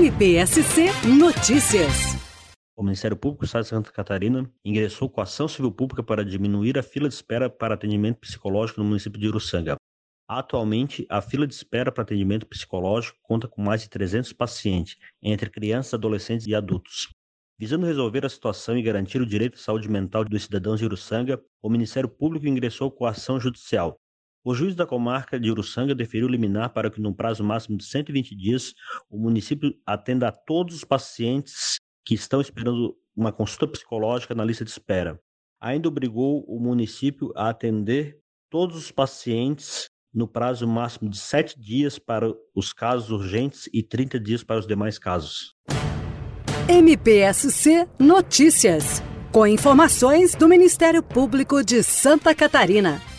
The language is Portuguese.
MPSC Notícias. O Ministério Público do Estado de Santa Catarina ingressou com ação civil pública para diminuir a fila de espera para atendimento psicológico no município de Uruçanga. Atualmente, a fila de espera para atendimento psicológico conta com mais de 300 pacientes, entre crianças, adolescentes e adultos. Visando resolver a situação e garantir o direito à saúde mental dos cidadãos de Uruçanga, o Ministério Público ingressou com ação judicial o juiz da comarca de Uruçanga deferiu liminar para que, num prazo máximo de 120 dias, o município atenda a todos os pacientes que estão esperando uma consulta psicológica na lista de espera. Ainda obrigou o município a atender todos os pacientes no prazo máximo de 7 dias para os casos urgentes e 30 dias para os demais casos. MPSC Notícias, com informações do Ministério Público de Santa Catarina.